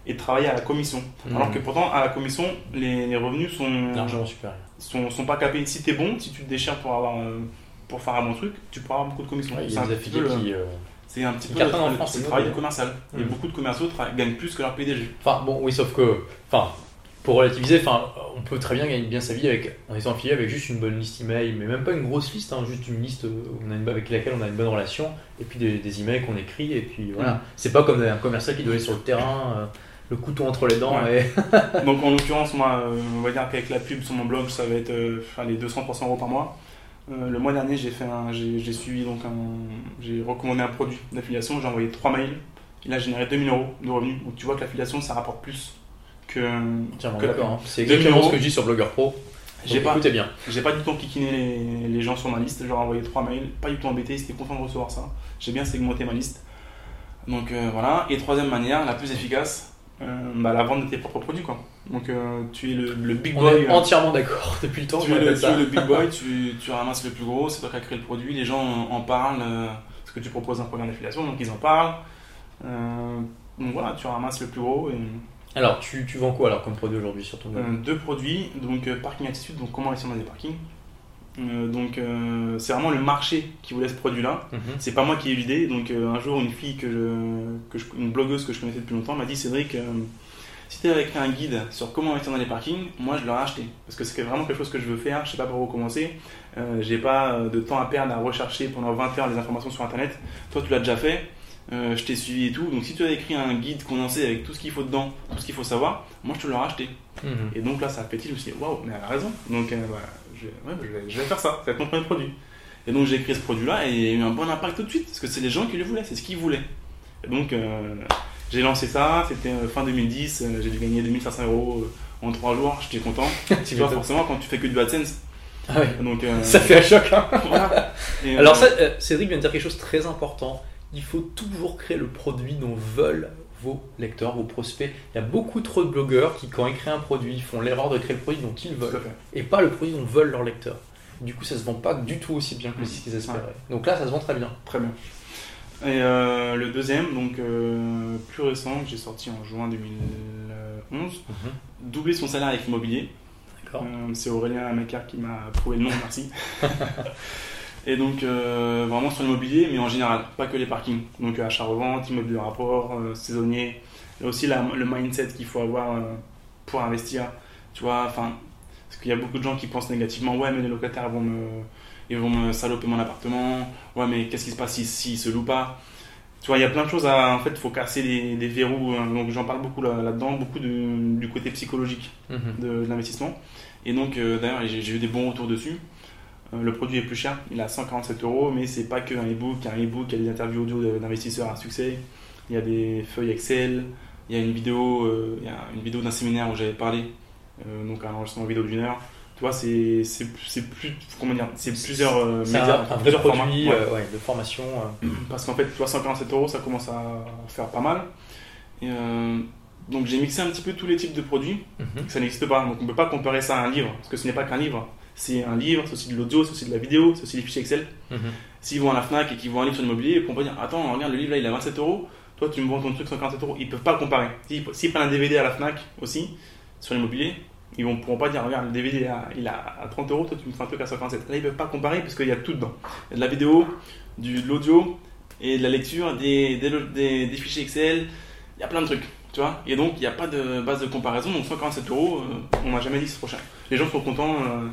et de travailler à la commission. Alors Mhm. que pourtant à la commission, les, les revenus sont Largement supérieur. Sont, sont pas capés. Si t'es bon, si tu te déchires pour avoir euh, pour faire un bon truc, tu pourras avoir beaucoup de commissions. Ouais, c'est a un petit peu qui. euh, c'est un petit qui peu le, en le- France, c'est le c'est travail du commercial. Et Mhm. beaucoup de commerciaux tra- gagnent plus que leur PDG. Enfin, bon, oui, sauf que. Enfin, pour relativiser, enfin, on peut très bien gagner bien sa vie avec, en étant affilié avec juste une bonne liste email, mais même pas une grosse liste, hein, juste une liste où on a une, avec laquelle on a une bonne relation, et puis des, des emails qu'on écrit, et puis voilà. Mhm. C'est pas comme un commercial qui doit aller sur le terrain, euh, le couteau entre les dents, et. Donc en l'occurrence, moi, euh, on va dire qu'avec la pub sur mon blog, ça va être euh, les 200-300 euros par mois. Euh, le mois dernier, j'ai fait un, j'ai, j'ai suivi donc un, j'ai recommandé un produit d'affiliation, j'ai envoyé 3 mails. Il a généré 2000 euros de revenus. Donc tu vois que l'affiliation, ça rapporte plus que. Tiens, Que d'accord, hein. c'est 2000 exactement ce euros. que je dis sur Blogger Pro. J'ai pas- Écoutez bien. J'ai pas du tout enquiquiné les, les gens sur ma liste, je leur ai envoyé trois mails, pas du tout embêté, ils étaient contents de recevoir ça. J'ai bien segmenté ma liste. Donc euh, voilà. Et troisième manière, la plus efficace, bah, la vente de tes propres produits. Quoi. Donc euh, tu es le, le big On boy. est euh, entièrement d'accord depuis le temps. tu es, le, tu es le big boy, tu, tu ramasses le plus gros, c'est toi qui as créé le produit, les gens en, en parlent, euh, parce que tu proposes un programme d'affiliation, donc ils en parlent. Euh, donc voilà, tu ramasses le plus gros. Et, Alors, tu, tu vends quoi alors comme produit aujourd'hui sur ton euh, deux produits, donc euh, Parking Attitude, donc comment réussir dans des parkings? Euh, donc euh, c'est vraiment le marché qui voulait ce produit-là. Mhm. C'est pas moi qui ai eu l'idée. Donc euh, un jour, une fille que je, que je- une blogueuse que je connaissais depuis longtemps m'a dit Cédric, si tu avais écrit un guide sur comment investir dans les parkings, moi je l'aurais acheté parce que c'est vraiment quelque chose que je veux faire. Je sais pas par où commencer. J'ai pas de temps à perdre à rechercher pendant 20 heures les informations sur internet. Toi, tu l'as déjà fait. Je t'ai suivi et tout. Donc si tu avais écrit un guide condensé avec tout ce qu'il faut dedans, tout ce qu'il faut savoir, moi je te l'aurais acheté. Mhm. Et donc là, ça a pété, je me suis dit, waouh, mais elle a raison. Donc voilà, je, ouais, je vais, je vais faire ça, ça va être mon premier produit. Et donc j'ai créé ce produit-là et il y a eu un bon impact tout de suite, parce que c'est les gens qui le voulaient, c'est ce qu'ils voulaient. Et donc euh, j'ai lancé ça, c'était euh, fin 2010, euh, j'ai dû gagner 2500 euros en 3 jours, j'étais content. tu vois, forcément, quand tu fais que du AdSense, Ah ouais. donc. euh, Ça fait un choc. Hein voilà. Et, Alors ça, Cédric vient de dire quelque chose de très important. Il faut toujours créer le produit dont veulent vos lecteurs, vos prospects. Il y a beaucoup trop de blogueurs qui, quand ils créent un produit, font l'erreur de créer le produit dont ils veulent et pas le produit dont veulent leurs lecteurs. Du coup, ça se vend pas du tout aussi bien que ce qu'ils espéraient. Donc là, ça se vend très bien. Très bien. Et euh, le deuxième, donc euh, plus récent, que j'ai sorti en juin 2011, doubler son salaire avec l'immobilier. Euh, c'est Aurélien Macquart qui m'a prouvé le nom, merci. et donc, euh, vraiment sur l'immobilier, mais en général, pas que les parkings. Donc, euh, achat-revente, immeuble de rapport, euh, saisonnier. Et aussi la- le mindset qu'il faut avoir euh, pour investir. Tu vois, enfin, parce qu'il y a beaucoup de gens qui pensent négativement Ouais, mais les locataires vont me, ils vont me saloper mon appartement. Ouais, mais qu'est-ce qui se passe s'ils si, se louent pas? Tu vois, il y a plein de choses à. En fait, il faut casser des, des verrous. hein. Donc, j'en parle beaucoup là- là-dedans, beaucoup de- du côté psychologique Mhm. de, de l'investissement. Et donc, d'ailleurs, j'ai eu des bons retours dessus. Euh, le produit est plus cher, il a 147 euros, mais c'est pas qu'un e-book. Il y a un e-book, il y a des interviews audio d'investisseurs à succès, il y a des feuilles Excel, il y a une vidéo, euh, il y a une vidéo d'un séminaire où j'avais parlé, euh, donc un enregistrement vidéo d'une heure. Tu vois, c'est c'est c'est plus comment dire, c'est plusieurs euh, médias, un, un vrai plusieurs formats. produit Ouais. ouais, de formation. Parce qu'en fait, tu vois, 147 euros, ça commence à faire pas mal. Et, donc j'ai mixé un petit peu tous les types de produits. Mhm. Ça n'existe pas. Donc on ne peut pas comparer ça à un livre. Parce que ce n'est pas qu'un livre. C'est un livre, c'est aussi de l'audio, c'est aussi de la vidéo, c'est aussi des fichiers Excel. Mhm. S'ils vont à la Fnac et qu'ils voient un livre sur l'immobilier, on peut dire Attends, regarde, le livre là il a 27 euros. Toi tu me vends ton truc 147 euros. Ils ne peuvent pas comparer. S'ils prennent un DVD à la Fnac aussi, sur l'immobilier, ils ne pourront pas dire Regarde, le DVD à- il a à 30 euros, toi tu me fais un truc à 147. Là ils ne peuvent pas comparer parce qu'il y a tout dedans. Il y a de la vidéo, du, de l'audio et de la lecture, des, des, des- des fichiers Excel. Il y a plein de trucs. Tu vois Et donc il n'y a pas de base de comparaison. Donc 147 euros, euh, on m'a jamais dit que c'est trop cher. Les gens sont contents euh,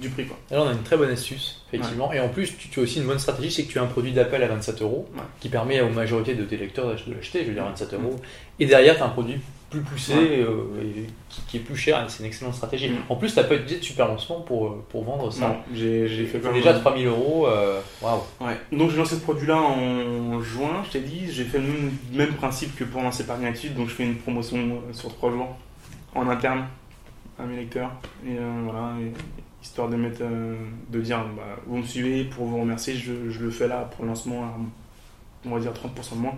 du prix. Quoi. Alors on a une très bonne astuce, effectivement. Et en plus, tu, tu as aussi une bonne stratégie, c'est que tu as un produit d'appel à 27 euros Ouais. qui permet aux majorités de tes lecteurs de l'acheter, je veux dire 27 euros. Et derrière, tu as un produit plus poussé, Ouais. euh, et qui, qui est plus cher, et c'est une excellente stratégie. En plus, tu n'as pas utilisé de super lancement pour, euh, pour vendre ça. J'ai fait comme déjà 3000 euros, euh, waouh. Ouais. Donc j'ai lancé ce produit-là en juin, je t'ai dit. J'ai fait le même, même principe que pour lancer par United. Donc je fais une promotion sur 3 jours en interne à mes lecteurs. Et euh, voilà, et- histoire de mettre, euh, de dire, bah, vous me suivez pour vous remercier, je, je le fais là pour le lancement à, on va dire 30% de moins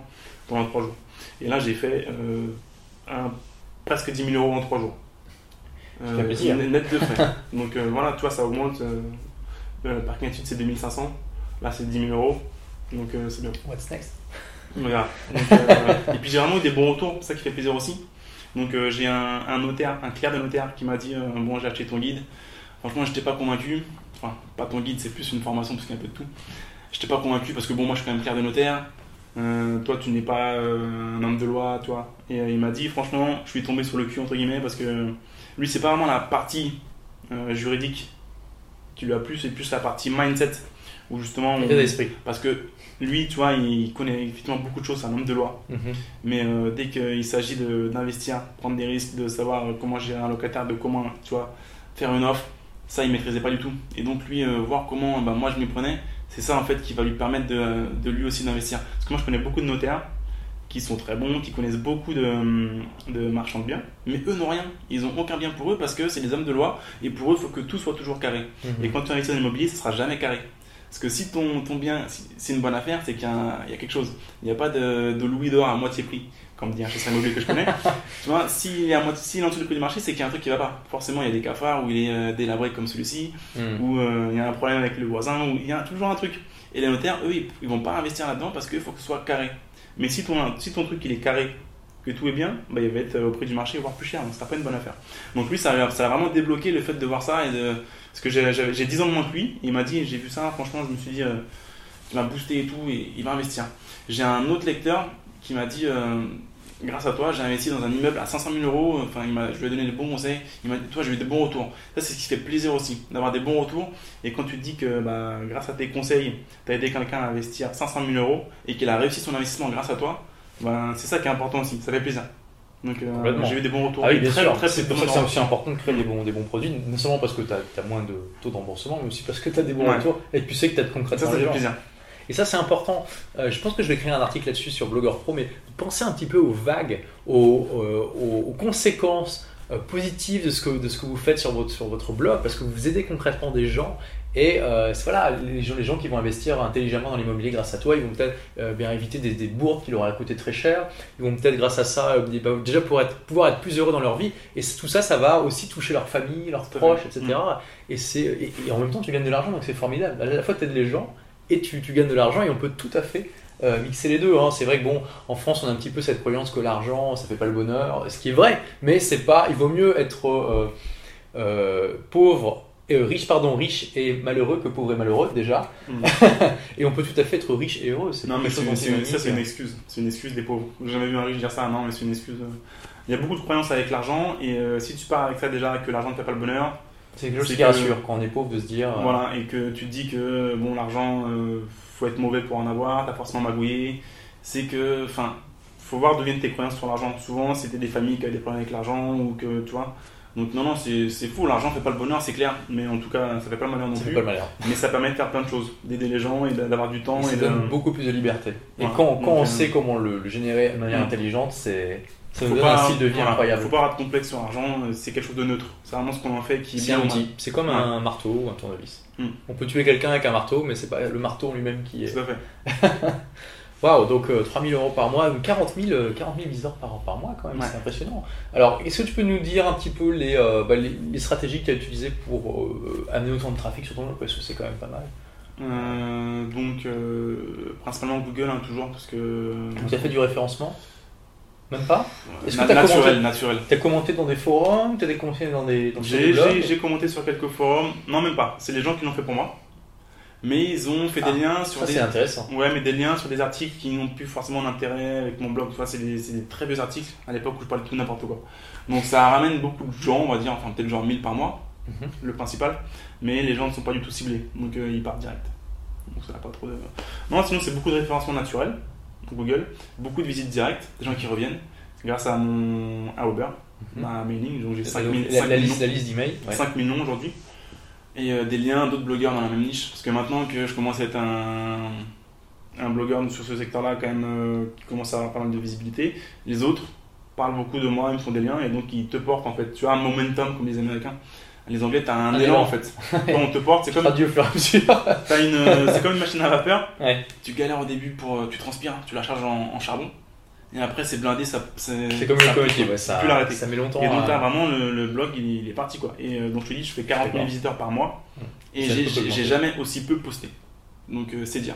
pendant 3 jours. Et là j'ai fait euh, un, presque 10 000 euros en 3 jours. Plaisir. net net de frais. Donc euh, voilà, tu vois, ça augmente. Euh, euh, par United c'est 2500. Là, c'est 10 000 euros. Donc, euh, c'est bien. What's next? Voilà. Donc, euh, et puis, j'ai vraiment eu des bons retours. C'est ça qui fait plaisir aussi. Donc, euh, j'ai un, un notaire, un clerc de notaire qui m'a dit euh, Bon, j'ai acheté ton guide. Franchement, je n'étais pas convaincu. Enfin, pas ton guide, c'est plus une formation parce qu'il y a un peu de tout. Je n'étais pas convaincu parce que, bon, moi, je suis quand même clerc de notaire. Euh, toi, tu n'es pas euh, un homme de loi, toi. Et euh, il m'a dit Franchement, je suis tombé sur le cul, entre guillemets, parce que lui, c'est pas vraiment la partie juridique qui lui a plu, c'est plus la partie mindset. Où justement, on- parce que lui, tu vois, il connaît effectivement beaucoup de choses, c'est un homme de loi. Mhm. Mais dès qu'il s'agit de- d'investir, prendre des risques, de savoir comment gérer un locataire, de comment, tu vois, faire une offre, ça, il maîtrisait pas du tout. Et donc, lui, euh, voir comment bah, moi je m'y prenais, c'est ça en fait qui va lui permettre de, de lui aussi d'investir. Parce que moi, je connais beaucoup de notaires qui sont très bons, qui connaissent beaucoup de, de marchands de biens, mais eux n'ont rien. Ils n'ont aucun bien pour eux parce que c'est des hommes de loi et pour eux, il faut que tout soit toujours carré. Mhm. Et quand tu investis dans l'immobilier, ça sera jamais carré. Parce que si ton, ton bien, si c'est une bonne affaire, c'est qu'il y a quelque chose. Il n'y a pas de, de louis d'or à moitié prix, comme dit un chasseur immobilier que je connais. tu vois, s'il est, à moitié- s'il est en dessous du prix du marché, c'est qu'il y a un truc qui va pas. Forcément, il y a des cafards où il est euh, délabré comme celui-ci, Mhm. où euh, il y a un problème avec le voisin, où il y a toujours un truc. Et les notaires, eux, ils, ils vont pas investir là-dedans parce qu'il faut que ce soit carré. Mais si ton, si ton truc il est carré, que tout est bien, bah, il va être au prix du marché, voire plus cher. Donc, c'est pas une bonne affaire. Donc, lui, ça, a- ça a vraiment débloqué le fait de voir ça. Et de, parce que j'ai j'ai 10 ans de moins que lui. Il m'a dit, j'ai vu ça, franchement, je me suis dit, euh, il m'a boosté et tout, et il va investir. J'ai un autre lecteur qui m'a dit, euh, grâce à toi, j'ai investi dans un immeuble à 500 000 euros. Enfin, il m'a- je lui ai donné des bons conseils. Il m'a dit, toi, j'ai eu des bons retours. Ça, c'est ce qui fait plaisir aussi, d'avoir des bons retours. Et quand tu te dis que bah, grâce à tes conseils, tu as aidé quelqu'un à investir 500 000 euros et qu'il a réussi son investissement grâce à toi, bah, c'est ça qui est important aussi. Ça fait plaisir. Donc, euh, j'ai eu des bons retours. Ah oui, bien très, sûr. très c'est peu pour ça que c'est aussi important de créer des bons, des bons produits, non seulement parce que tu as, moins de taux de remboursement, mais aussi parce que tu as des bons Ouais. retours et que tu sais que tu as de Ça, concrètement ça les fait plaisir. Et ça, c'est important. Euh, je pense que je vais créer un article là-dessus sur Blogueur Pro, mais pensez un petit peu aux vagues, aux, euh, aux- aux conséquences euh, positives de ce, que, de ce que vous faites sur votre, sur votre blog, parce que vous aidez concrètement des gens. Et euh, voilà, les gens, les gens qui vont investir intelligemment dans l'immobilier grâce à toi, ils vont peut-être euh, bien éviter des, des bourdes qui leur auraient coûté très cher. Ils vont peut-être grâce à ça euh, bah, déjà être, pouvoir être plus heureux dans leur vie. Et tout ça, ça va aussi toucher leur famille, leurs proches, etc. Et, c'est, et, et en même temps, tu gagnes de l'argent, donc c'est formidable. À la fois, tu aides les gens et tu, tu gagnes de l'argent et on peut tout à fait euh, mixer les deux. hein. C'est vrai que bon, en France, on a un petit peu cette croyance que l'argent, ça fait pas le bonheur, ce qui est vrai, mais c'est pas. Il vaut mieux être euh, euh, pauvre. euh, riche, pardon, riche et malheureux que pauvre et malheureux déjà. Mm. Et on peut tout à fait être riche et heureux. Non, mais ça, c'est une excuse. C'est une excuse des pauvres. J'ai jamais vu un riche dire ça, non, mais c'est une excuse. euh. Il y a beaucoup de croyances avec l'argent, et si tu pars avec ça déjà, que l'argent ne fait pas le bonheur, C'est quelque chose qui rassure quand on est pauvre de se dire. euh, voilà, et que tu te dis que bon, l'argent, euh, faut être mauvais pour en avoir, t'as forcément magouillé, c'est que, enfin, faut voir d'où viennent tes croyances sur l'argent. Souvent, c'était des familles qui avaient des problèmes avec l'argent, ou que, tu vois, Donc non, non, c'est fou, l'argent fait pas le bonheur, c'est clair, mais en tout cas, ça fait pas le malheur non Ça fait plus. pas le malheur. Mais ça permet de faire plein de choses, d'aider les gens et d'avoir du temps. Ça et de... donne beaucoup plus de liberté. Et Voilà. quand, quand Donc, on euh, sait comment le, le générer de manière Mm. intelligente, c'est un style de vie voilà, incroyable. Faut pas avoir de complexe sur l'argent, euh, c'est quelque chose de neutre. C'est vraiment ce qu'on en fait qui est C'est un outil. C'est comme un marteau ou un tournevis. Mm. On peut tuer quelqu'un avec un marteau, mais c'est pas le marteau lui-même qui est. Tout à fait. Waouh, donc euh, 3000 euros par mois, 40 000, euh, 40 000 visiteurs par, par mois quand même, Ouais. c'est impressionnant. Alors, est-ce que tu peux nous dire un petit peu les, euh, bah, les, les stratégies que tu as utilisées pour euh, amener autant de trafic sur ton blog? Parce que c'est quand même pas mal. Donc, principalement Google, hein, toujours, parce que. Tu as fait du référencement? Même pas Est-ce que t'as naturel, commenté naturel. Tu as commenté dans des forums Tu as commenté dans des, dans des blogs j'ai- commenté sur quelques forums. Non, même pas. C'est les gens qui l'ont fait pour moi. Mais ils ont fait Ah, des liens sur Ça, des. intéressant. Ouais, mais des liens sur des articles qui n'ont plus forcément d'intérêt avec mon blog. Tu vois, c'est des, c'est des très vieux articles à l'époque où je parlais de tout n'importe quoi. Donc ça ramène beaucoup de gens, on va dire, enfin peut-être genre 1000 par mois, Mhm. le principal. Mais les gens ne sont pas du tout ciblés. Donc euh, ils partent direct. Donc ça n'a pas trop de. Non, sinon c'est beaucoup de référencement naturel, Google. Beaucoup de visites directes, des gens qui reviennent grâce à mon à Uber, Mhm. à mailing. Donc j'ai 5, Donc, 000 la, 5 la liste, la liste d'emails. ouais. 5 millions aujourd'hui. Et euh, des liens d'autres blogueurs dans la même niche. Parce que maintenant que je commence à être un, un blogueur sur ce secteur-là, quand même, euh, qui commence à avoir pas mal de visibilité, les autres parlent beaucoup de moi, ils me font des liens et donc ils te portent en fait. Tu as un momentum comme les Américains. Les Anglais, tu as un Un élan élan. en fait. Quand on te porte, c'est comme, Traduit au fur et à mesure. t'as une, c'est comme une machine à vapeur. Ouais. Tu galères au début pour. euh, Tu transpires, tu la charges en, en charbon. Et après, c'est blindé, ça. C'est comme une ça- locomotive, ouais, ça, tu peux l'arrêter. ça met longtemps. Et donc là, vraiment, le, le blog, il, il est parti quoi. Et euh, donc je te dis, je fais 40 000 D'accord. visiteurs par mois. Mmh. Et j'ai jamais aussi peu posté. Donc euh, c'est dire.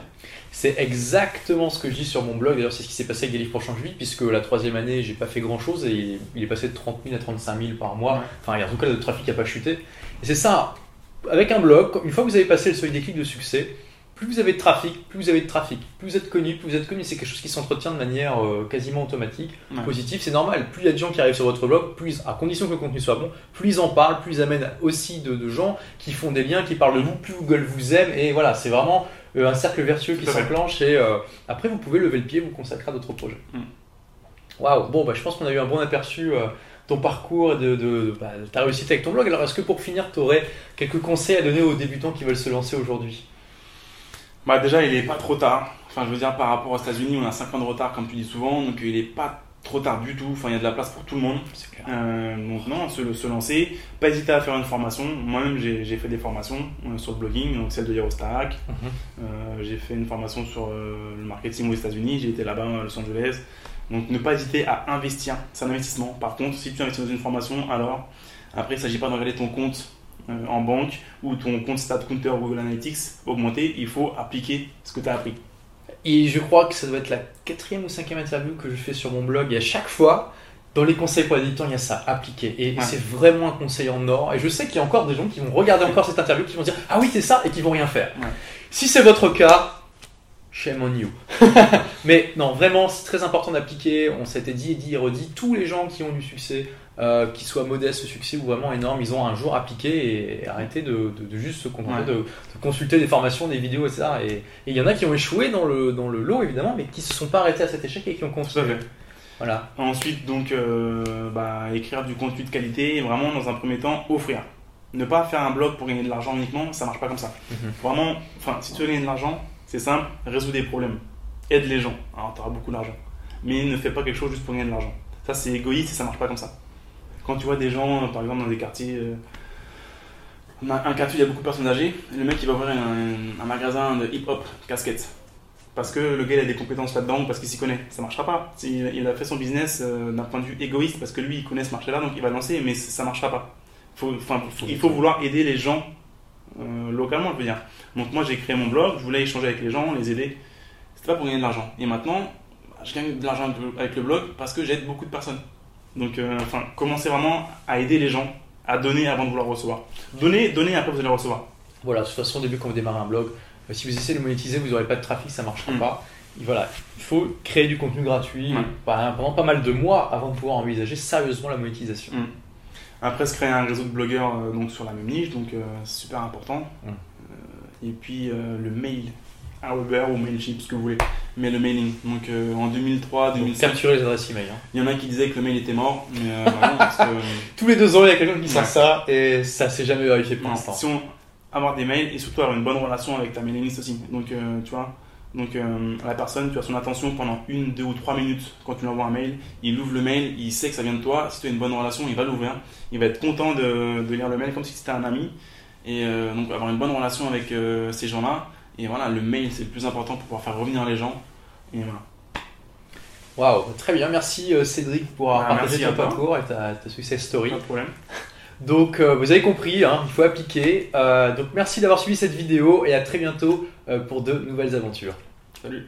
C'est exactement ce que je dis sur mon blog. D'ailleurs, c'est ce qui s'est passé avec des livres pour changer vie, puisque la troisième année, j'ai pas fait grand chose et il- est passé de 30 000 à 35 000 par mois. Ouais. Enfin, en tout cas, le trafic n'a pas chuté. Et c'est ça. Avec un blog, une fois que vous avez passé le seuil des clics de succès, plus vous avez de trafic, plus vous avez de trafic, plus vous êtes connu, plus vous êtes connu. C'est quelque chose qui s'entretient de manière euh, quasiment automatique, Ouais. positive. C'est normal. Plus il y a de gens qui arrivent sur votre blog, plus, à condition que le contenu soit bon, plus ils en parlent, plus ils amènent aussi de, de gens qui font des liens, qui parlent de vous, plus Google vous aime. Et voilà, c'est vraiment euh, un cercle vertueux qui s'enclenche. Et euh, après, vous pouvez lever le pied, vous consacrer à d'autres projets. Mm. Waouh, bon, bah, je pense qu'on a eu un bon aperçu. euh, ton parcours et de, de, bah, de ta réussite avec ton blog. Alors, est-ce que pour finir, tu aurais quelques conseils à donner aux débutants qui veulent se lancer aujourd'hui? Bah déjà, il est pas trop tard. Enfin, je veux dire, par rapport aux États-Unis, on a 5 ans de retard, comme tu dis souvent. Donc il est pas trop tard du tout. Enfin, il y a de la place pour tout le monde. Clair. Euh, donc non, se, se lancer, pas hésiter à faire une formation. Moi-même, j'ai fait des formations euh, sur le blogging, donc celle de Eurostack. Mhm. Euh, j'ai fait une formation sur le marketing aux États-Unis. J'ai été là-bas à Los Angeles. Donc ne pas hésiter à investir. C'est un investissement. Par contre, si tu investis dans une formation, alors après, il ne s'agit pas de regarder ton compte en banque ou ton compte StatCounter ou Google Analytics augmenter. Il faut appliquer ce que tu as appris. Et je crois que ça doit être la quatrième ou cinquième interview que je fais sur mon blog. Et à chaque fois, dans les conseils pour les débutants, il y a ça, appliquer. Et Ouais. c'est vraiment un conseil en or. Et je sais qu'il y a encore des gens qui vont regarder encore cette interview, qui vont dire Ah oui, c'est ça, et qui vont rien faire. Ouais. Si c'est votre cas, shame on you. Mais non, vraiment, c'est très important d'appliquer. On s'était dit et dit et redit. Tous les gens qui ont du succès, euh, qu'ils soient modestes, succès ou vraiment énormes, ils ont un jour appliqué et arrêté de, de- de juste se contenter Ouais. de, de consulter des formations, des vidéos, etc. Et et il y en a qui ont échoué dans le, dans le lot, évidemment, mais qui se sont pas arrêtés à cet échec et qui ont à fait. Voilà. Ensuite, donc, euh, bah, écrire du contenu de qualité et vraiment, dans un premier temps, offrir. Ne pas faire un blog pour gagner de l'argent uniquement, ça marche pas comme ça. Mhm. Vraiment, enfin, si tu veux gagner de l'argent, c'est simple, résous des problèmes. Aide les gens. Alors, tu auras beaucoup d'argent. Mais ne fais pas quelque chose juste pour gagner de l'argent. Ça, c'est égoïste et ça marche pas comme ça. Quand tu vois des gens, par exemple, dans des quartiers. euh, on a un quartier où il y a beaucoup de personnes âgées, et le mec il va ouvrir un, un magasin de hip-hop, casquettes. Parce que le gars il a des compétences là-dedans ou parce qu'il s'y connaît. Ça marchera pas. Il, il a fait son business euh, d'un point de vue égoïste parce que lui il connaît ce marché-là donc il va lancer, mais ça marchera pas. Faut, il faut vouloir aider les gens euh, localement, je veux dire. Donc moi j'ai créé mon blog, je voulais échanger avec les gens, les aider. C'était pas pour gagner de l'argent. Et maintenant, je gagne de l'argent avec le blog parce que j'aide beaucoup de personnes. Donc, euh, enfin, commencez vraiment à aider les gens, à donner avant de vouloir recevoir. Donner, donner, après vous allez recevoir. Voilà, de toute façon, au début, quand vous démarrez un blog, euh, si vous essayez de monétiser, vous n'aurez pas de trafic, ça ne marchera Mm. pas. Et voilà, il faut créer du contenu gratuit Ouais. par- pendant pas mal de mois avant de pouvoir envisager sérieusement la monétisation. Après, se créer un réseau de blogueurs euh, donc, sur la même niche, donc euh, c'est super important. Mm. Euh, et puis le mail. Aweber ou Mailchimp, ce que vous voulez. Mais le mailing. Donc euh, en 2003, Donc, 2005, capturer les adresses email. hein. il y en a qui disaient que le mail était mort. Mais euh, non, parce que, Tous les deux ans, il y a quelqu'un qui sort Ouais. ça et ça s'est jamais vérifié pour l'instant. si on avoir des mails et surtout avoir une bonne relation avec ta mailing list aussi. Donc euh, tu vois. Donc euh, la personne, tu as son attention pendant une, deux ou trois minutes quand tu lui envoies un mail. Il ouvre le mail, il sait que ça vient de toi. Si tu as une bonne relation, il va l'ouvrir. Il va être content de, de lire le mail comme si c'était un ami. Et euh, donc avoir une bonne relation avec euh, ces gens-là. Et voilà, le mail c'est le plus important pour pouvoir faire revenir les gens. Et voilà. Waouh, très bien. Merci euh, Cédric pour avoir Bah, partagé ton parcours et ta, ta success story. Pas de problème. Donc euh, vous avez compris, hein, il faut appliquer. Euh, donc merci d'avoir suivi cette vidéo et à très bientôt euh, pour de nouvelles aventures. Salut.